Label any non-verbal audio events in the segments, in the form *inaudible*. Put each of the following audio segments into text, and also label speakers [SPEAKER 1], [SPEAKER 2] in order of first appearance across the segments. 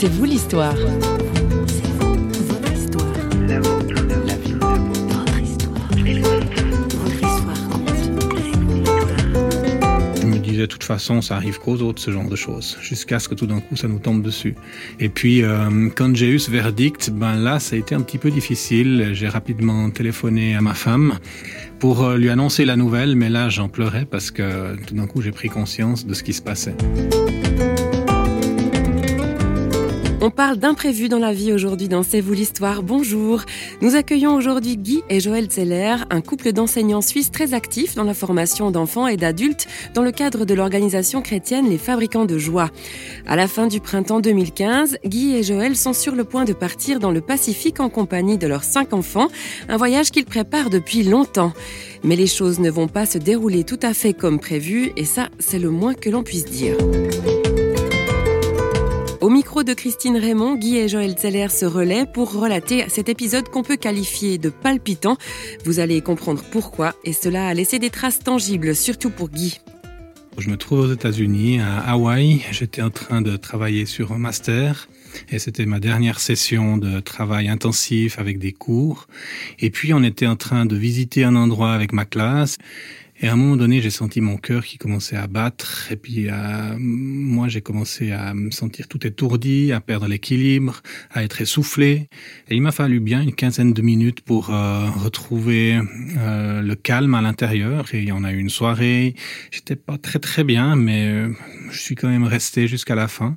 [SPEAKER 1] C'est vous l'histoire.
[SPEAKER 2] de toute façon, ça arrive qu'aux autres, ce genre de choses, jusqu'à ce que tout d'un coup, ça nous tombe dessus. Et puis, euh, quand j'ai eu ce verdict, ben là, ça a été un petit peu difficile. J'ai rapidement téléphoné à ma femme pour euh, lui annoncer la nouvelle, mais là, j'en pleurais parce que tout d'un coup, j'ai pris conscience de ce qui se passait.
[SPEAKER 1] On parle d'imprévu dans la vie aujourd'hui dans C'est vous l'histoire. Bonjour. Nous accueillons aujourd'hui Guy et Joël Zeller, un couple d'enseignants suisses très actifs dans la formation d'enfants et d'adultes dans le cadre de l'organisation chrétienne Les Fabricants de Joie. À la fin du printemps 2015, Guy et Joël sont sur le point de partir dans le Pacifique en compagnie de leurs cinq enfants, un voyage qu'ils préparent depuis longtemps. Mais les choses ne vont pas se dérouler tout à fait comme prévu et ça, c'est le moins que l'on puisse dire. Au micro de Christine Raymond, Guy et Joël Zeller se relaient pour relater cet épisode qu'on peut qualifier de palpitant. Vous allez comprendre pourquoi et cela a laissé des traces tangibles, surtout pour Guy.
[SPEAKER 2] Je me trouve aux États-Unis, à Hawaï. J'étais en train de travailler sur un master et c'était ma dernière session de travail intensif avec des cours. Et puis on était en train de visiter un endroit avec ma classe et à un moment donné, j'ai senti mon cœur qui commençait à battre. Et puis, euh, moi, j'ai commencé à me sentir tout étourdi, à perdre l'équilibre, à être essoufflé. Et il m'a fallu bien une quinzaine de minutes pour euh, retrouver euh, le calme à l'intérieur. Et on a eu une soirée. J'étais pas très très bien, mais je suis quand même resté jusqu'à la fin.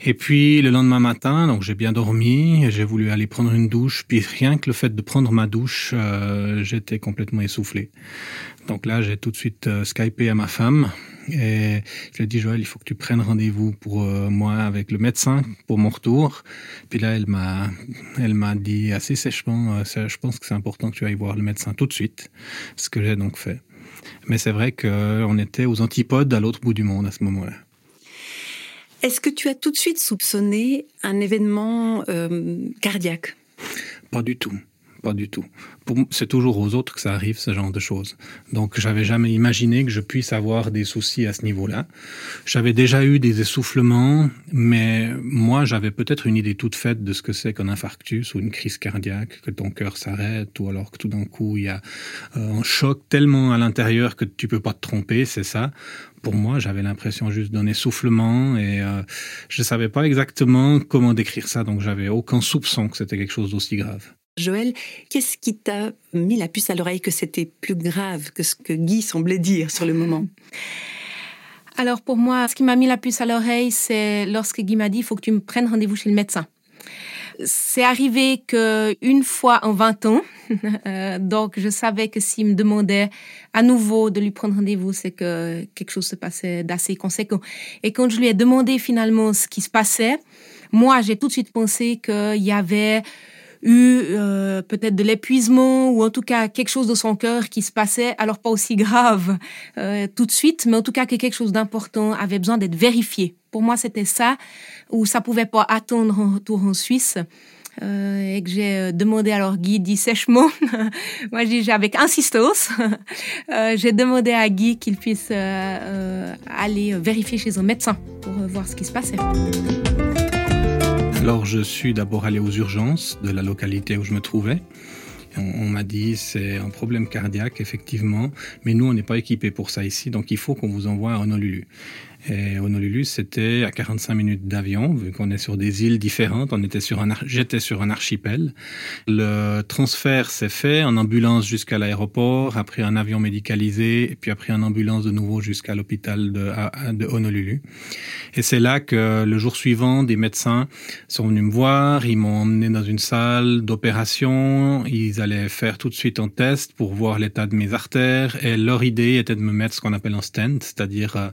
[SPEAKER 2] Et puis le lendemain matin, donc j'ai bien dormi, j'ai voulu aller prendre une douche, puis rien que le fait de prendre ma douche, euh, j'étais complètement essoufflé. Donc là, j'ai tout de suite euh, skypé à ma femme et je lui ai dit Joël, il faut que tu prennes rendez-vous pour euh, moi avec le médecin pour mon retour. Puis là, elle m'a, elle m'a dit assez sèchement, je pense que c'est important que tu ailles voir le médecin tout de suite, ce que j'ai donc fait. Mais c'est vrai qu'on était aux antipodes à l'autre bout du monde à ce moment-là.
[SPEAKER 3] Est-ce que tu as tout de suite soupçonné un événement euh, cardiaque?
[SPEAKER 2] Pas du tout. Pas du tout. C'est toujours aux autres que ça arrive, ce genre de choses. Donc, j'avais jamais imaginé que je puisse avoir des soucis à ce niveau-là. J'avais déjà eu des essoufflements, mais moi, j'avais peut-être une idée toute faite de ce que c'est qu'un infarctus ou une crise cardiaque, que ton cœur s'arrête, ou alors que tout d'un coup, il y a euh, un choc tellement à l'intérieur que tu peux pas te tromper, c'est ça pour moi, j'avais l'impression juste d'un essoufflement et euh, je ne savais pas exactement comment décrire ça, donc j'avais aucun soupçon que c'était quelque chose d'aussi grave.
[SPEAKER 3] Joël, qu'est-ce qui t'a mis la puce à l'oreille que c'était plus grave que ce que Guy semblait dire sur le moment?
[SPEAKER 4] Alors pour moi, ce qui m'a mis la puce à l'oreille, c'est lorsque Guy m'a dit, il faut que tu me prennes rendez-vous chez le médecin. C'est arrivé qu'une fois en 20 ans, *laughs* euh, donc je savais que s'il me demandait à nouveau de lui prendre rendez-vous, c'est que quelque chose se passait d'assez conséquent. Et quand je lui ai demandé finalement ce qui se passait, moi j'ai tout de suite pensé qu'il y avait eu euh, peut-être de l'épuisement ou en tout cas quelque chose de son cœur qui se passait, alors pas aussi grave euh, tout de suite, mais en tout cas que quelque chose d'important avait besoin d'être vérifié. Pour moi, c'était ça, ou ça pouvait pas attendre un retour en Suisse. Euh, et que j'ai demandé alors Guy dit sèchement, *laughs* moi j'ai avec insistance, *laughs* j'ai demandé à Guy qu'il puisse aller vérifier chez un médecin pour voir ce qui se passait.
[SPEAKER 2] Alors je suis d'abord allé aux urgences de la localité où je me trouvais. On, m'a dit c'est un problème cardiaque effectivement, mais nous on n'est pas équipé pour ça ici, donc il faut qu'on vous envoie à Honolulu. Et Honolulu, c'était à 45 minutes d'avion, vu qu'on est sur des îles différentes. On était sur un, j'étais sur un archipel. Le transfert s'est fait en ambulance jusqu'à l'aéroport, après un avion médicalisé, et puis après en ambulance de nouveau jusqu'à l'hôpital de, de Honolulu. Et c'est là que le jour suivant, des médecins sont venus me voir. Ils m'ont emmené dans une salle d'opération. Ils allaient faire tout de suite un test pour voir l'état de mes artères. Et leur idée était de me mettre ce qu'on appelle un stent, c'est-à-dire euh,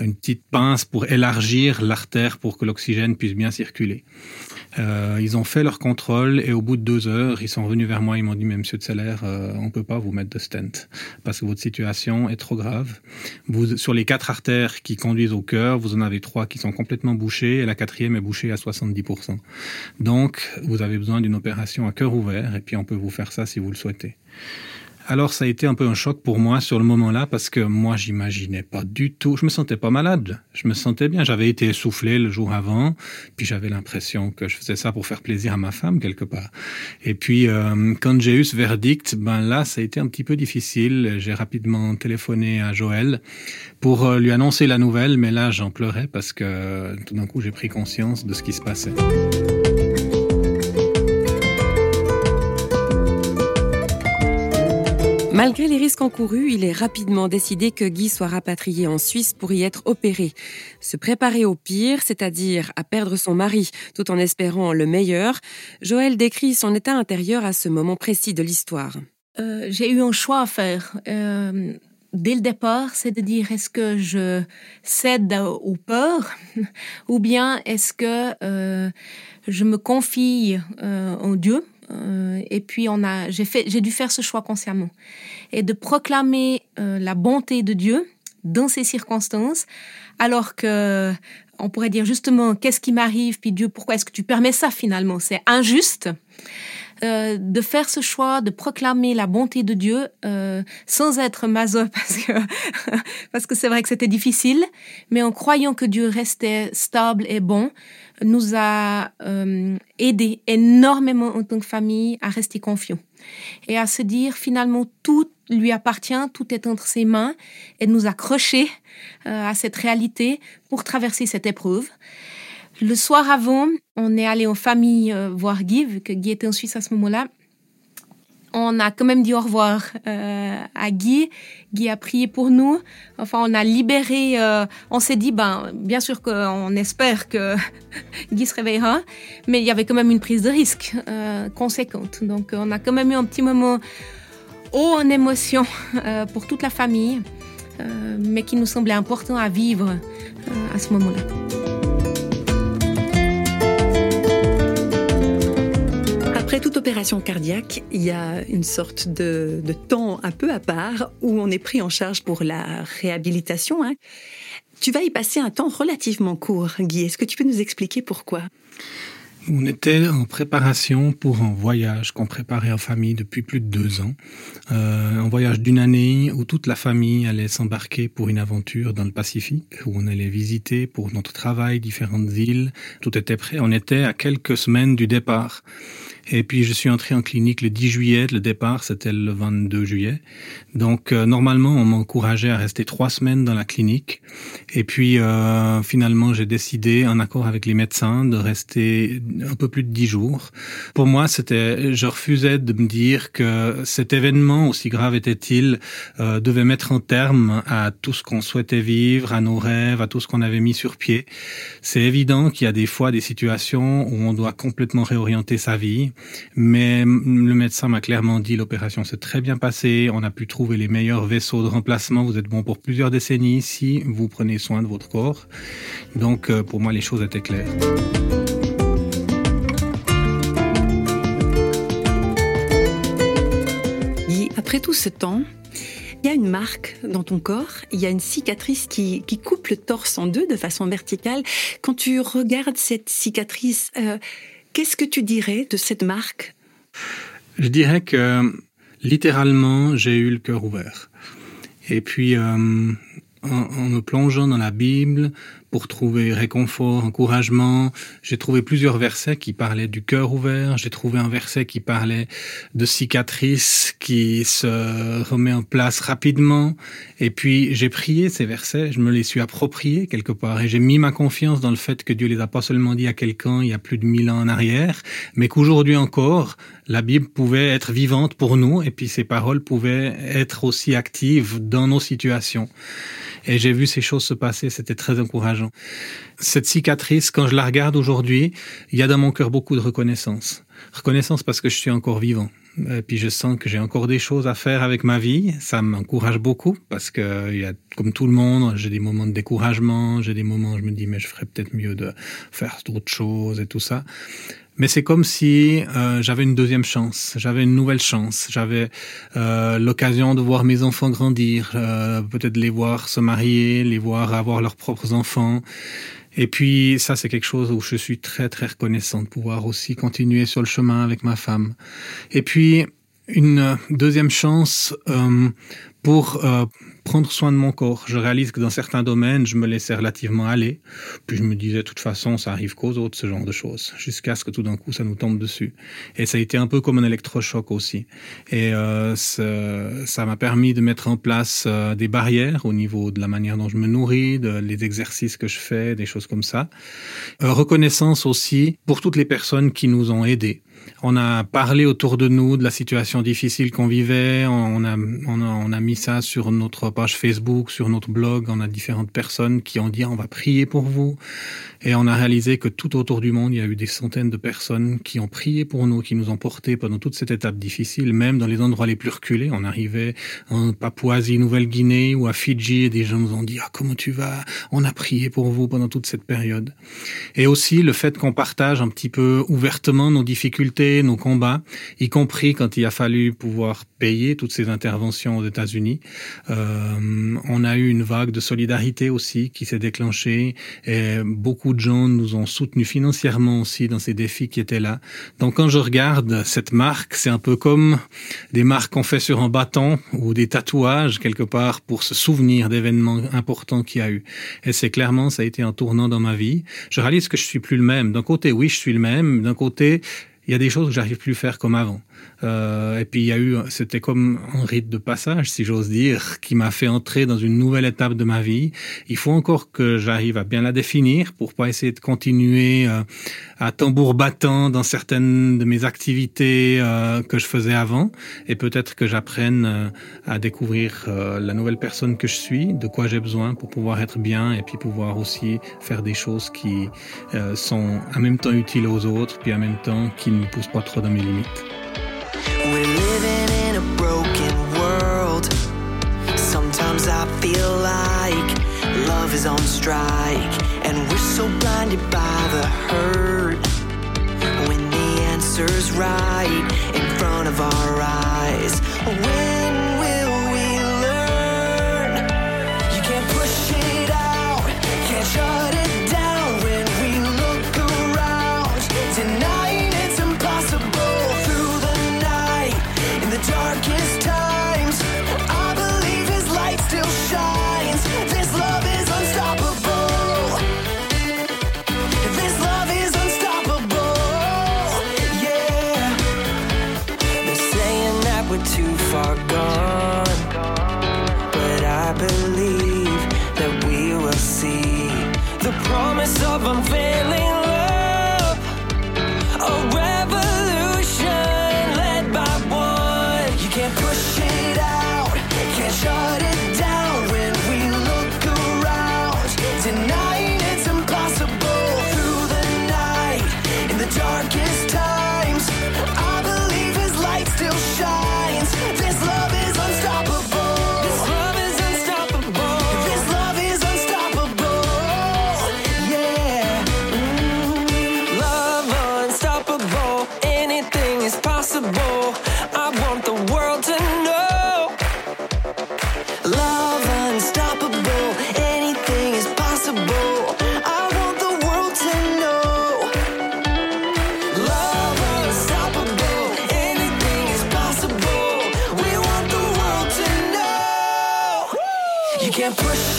[SPEAKER 2] une petite pince pour élargir l'artère pour que l'oxygène puisse bien circuler. Euh, ils ont fait leur contrôle et au bout de deux heures, ils sont venus vers moi. Ils m'ont dit, mais Monsieur de Seller, euh, on peut pas vous mettre de stent parce que votre situation est trop grave. Vous, sur les quatre artères qui conduisent au cœur, vous en avez trois qui sont complètement bouchées et la quatrième est bouchée à 70%. Donc, vous avez besoin d'une opération à cœur ouvert et puis on peut vous faire ça si vous le souhaitez. Alors ça a été un peu un choc pour moi sur le moment-là parce que moi j'imaginais pas du tout, je me sentais pas malade, je me sentais bien, j'avais été essoufflé le jour avant, puis j'avais l'impression que je faisais ça pour faire plaisir à ma femme quelque part. Et puis euh, quand j'ai eu ce verdict, ben là ça a été un petit peu difficile, j'ai rapidement téléphoné à Joël pour euh, lui annoncer la nouvelle, mais là j'en pleurais parce que tout d'un coup j'ai pris conscience de ce qui se passait.
[SPEAKER 1] Malgré les risques encourus, il est rapidement décidé que Guy soit rapatrié en Suisse pour y être opéré. Se préparer au pire, c'est-à-dire à perdre son mari, tout en espérant le meilleur, Joël décrit son état intérieur à ce moment précis de l'histoire.
[SPEAKER 4] Euh, J'ai eu un choix à faire. Euh, dès le départ, c'est de dire est-ce que je cède aux peurs *laughs* ou bien est-ce que euh, je me confie en Dieu? Euh, et puis on a, j'ai dû faire ce choix consciemment. Et de proclamer euh, la bonté de Dieu dans ces circonstances, alors que on pourrait dire justement qu'est-ce qui m'arrive, puis Dieu, pourquoi est-ce que tu permets ça finalement? C'est injuste. Euh, de faire ce choix, de proclamer la bonté de Dieu euh, sans être maso *laughs* parce que parce que c'est vrai que c'était difficile, mais en croyant que Dieu restait stable et bon, nous a euh, aidé énormément en tant que famille à rester confiants et à se dire finalement tout lui appartient, tout est entre ses mains et de nous accrocher euh, à cette réalité pour traverser cette épreuve. Le soir avant, on est allé en famille euh, voir Guy, vu que Guy était en Suisse à ce moment-là. On a quand même dit au revoir euh, à Guy. Guy a prié pour nous. Enfin, on a libéré. Euh, on s'est dit, ben, bien sûr qu'on espère que *laughs* Guy se réveillera, mais il y avait quand même une prise de risque conséquente. Donc, on a quand même eu un petit moment haut en émotion euh, pour toute la famille, euh, mais qui nous semblait important à vivre euh, à ce moment-là.
[SPEAKER 3] Après toute opération cardiaque, il y a une sorte de, temps un peu à part où on est pris en charge pour la réhabilitation. Hein. Tu vas y passer un temps relativement court, Guy. Est-ce que tu peux nous expliquer pourquoi?
[SPEAKER 2] On était en préparation pour un voyage qu'on préparait en famille depuis plus de deux ans. Euh, un voyage d'une année où toute la famille allait s'embarquer pour une aventure dans le Pacifique, où on allait visiter pour notre travail différentes îles. Tout était prêt. On était à quelques semaines du départ. Et puis je suis entré en clinique le 10 juillet, le départ c'était le 22 juillet. Donc euh, normalement on m'encourageait à rester trois semaines dans la clinique. Et puis euh, finalement j'ai décidé, en accord avec les médecins, de rester un peu plus de dix jours. Pour moi c'était, je refusais de me dire que cet événement, aussi grave était-il, euh, devait mettre un terme à tout ce qu'on souhaitait vivre, à nos rêves, à tout ce qu'on avait mis sur pied. C'est évident qu'il y a des fois des situations où on doit complètement réorienter sa vie mais le médecin m'a clairement dit l'opération s'est très bien passée, on a pu trouver les meilleurs vaisseaux de remplacement, vous êtes bon pour plusieurs décennies si vous prenez soin de votre corps. Donc euh, pour moi les choses étaient claires.
[SPEAKER 3] Et après tout ce temps, il y a une marque dans ton corps, il y a une cicatrice qui, coupe le torse en deux de façon verticale. Quand tu regardes cette cicatrice, euh, Qu'est-ce que tu dirais de cette marque?
[SPEAKER 2] Je dirais que littéralement, j'ai eu le cœur ouvert. Et puis, euh, en, en, me plongeant dans la Bible pour trouver réconfort, encouragement, j'ai trouvé plusieurs versets qui parlaient du cœur ouvert. J'ai trouvé un verset qui parlait de cicatrices qui se remet en place rapidement. Et puis j'ai prié ces versets, je me les suis appropriés quelque part et j'ai mis ma confiance dans le fait que Dieu les a pas seulement dit à quelqu'un il y a plus de mille ans en arrière, mais qu'aujourd'hui encore, la Bible pouvait être vivante pour nous et puis ces paroles pouvaient être aussi actives dans nos situations. Et j'ai vu ces choses se passer, c'était très encourageant. Cette cicatrice, quand je la regarde aujourd'hui, il y a dans mon cœur beaucoup de reconnaissance. Reconnaissance parce que je suis encore vivant. Et puis je sens que j'ai encore des choses à faire avec ma vie. Ça m'encourage beaucoup parce que a, comme tout le monde, j'ai des moments de découragement, j'ai des moments où je me dis mais je ferais peut-être mieux de faire d'autres choses et tout ça. Mais c'est comme si euh, j'avais une deuxième chance, j'avais une nouvelle chance, j'avais euh, l'occasion de voir mes enfants grandir, euh, peut-être les voir se marier, les voir avoir leurs propres enfants. Et puis ça, c'est quelque chose où je suis très très reconnaissant de pouvoir aussi continuer sur le chemin avec ma femme. Et puis une deuxième chance euh, pour euh, prendre soin de mon corps. Je réalise que dans certains domaines, je me laissais relativement aller. Puis je me disais, de toute façon, ça arrive qu'aux autres, ce genre de choses. Jusqu'à ce que tout d'un coup, ça nous tombe dessus. Et ça a été un peu comme un électrochoc aussi. Et euh, ça m'a permis de mettre en place euh, des barrières au niveau de la manière dont je me nourris, de, les exercices que je fais, des choses comme ça. Euh, reconnaissance aussi pour toutes les personnes qui nous ont aidés. On a parlé autour de nous de la situation difficile qu'on vivait. On a, on a, on a mis ça sur notre page Facebook, sur notre blog. On a différentes personnes qui ont dit on va prier pour vous. Et on a réalisé que tout autour du monde, il y a eu des centaines de personnes qui ont prié pour nous, qui nous ont portés pendant toute cette étape difficile, même dans les endroits les plus reculés. On arrivait en Papouasie, Nouvelle-Guinée ou à Fidji et des gens nous ont dit ah comment tu vas? On a prié pour vous pendant toute cette période. Et aussi le fait qu'on partage un petit peu ouvertement nos difficultés, nos combats, y compris quand il a fallu pouvoir payer toutes ces interventions aux États-Unis. Euh, on a eu une vague de solidarité aussi qui s'est déclenchée et beaucoup de gens nous ont soutenus financièrement aussi dans ces défis qui étaient là. Donc quand je regarde cette marque, c'est un peu comme des marques qu'on fait sur un bâton ou des tatouages quelque part pour se souvenir d'événements importants qu'il y a eu. Et c'est clairement, ça a été un tournant dans ma vie. Je réalise que je suis plus le même. D'un côté, oui, je suis le même. D'un côté, il y a des choses que j'arrive plus à faire comme avant. Euh, et puis il y a eu, c'était comme un rite de passage, si j'ose dire, qui m'a fait entrer dans une nouvelle étape de ma vie. Il faut encore que j'arrive à bien la définir pour pas essayer de continuer euh, à tambour battant dans certaines de mes activités euh, que je faisais avant. Et peut-être que j'apprenne euh, à découvrir la nouvelle personne que je suis, de quoi j'ai besoin pour pouvoir être bien et puis pouvoir aussi faire des choses qui sont en même temps utiles aux autres, puis en même temps qui me poussent pas trop dans mes limites. We're living in a broken world. Sometimes I feel like love is on strike, and we're so blinded by the hurt. When the answer's right in front of our eyes. When Vous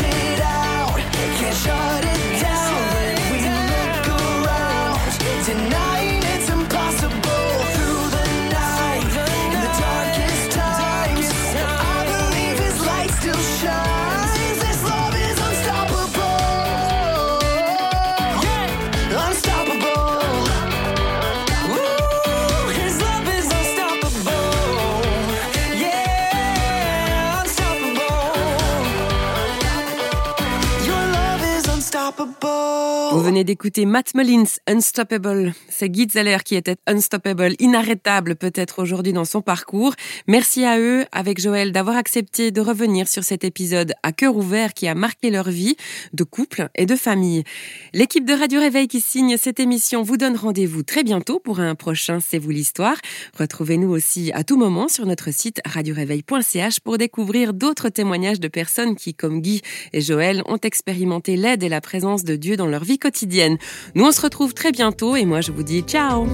[SPEAKER 2] venez d'écouter Matt Mullins, Unstoppable. C'est Guy Zeller qui était unstoppable, inarrêtable peut-être aujourd'hui dans son parcours. Merci à eux, avec Joël, d'avoir accepté de revenir sur cet épisode à cœur ouvert qui a marqué leur vie de couple et de famille. L'équipe de Radio Réveil qui signe cette émission vous donne rendez-vous très bientôt pour un prochain C'est vous l'histoire. Retrouvez-nous aussi à tout moment sur notre site radioréveil.ch pour découvrir d'autres témoignages de personnes qui, comme Guy et Joël, ont expérimenté l'aide et la présence de Dieu dans leur vie Nous, on se retrouve très bientôt et moi, je vous dis ciao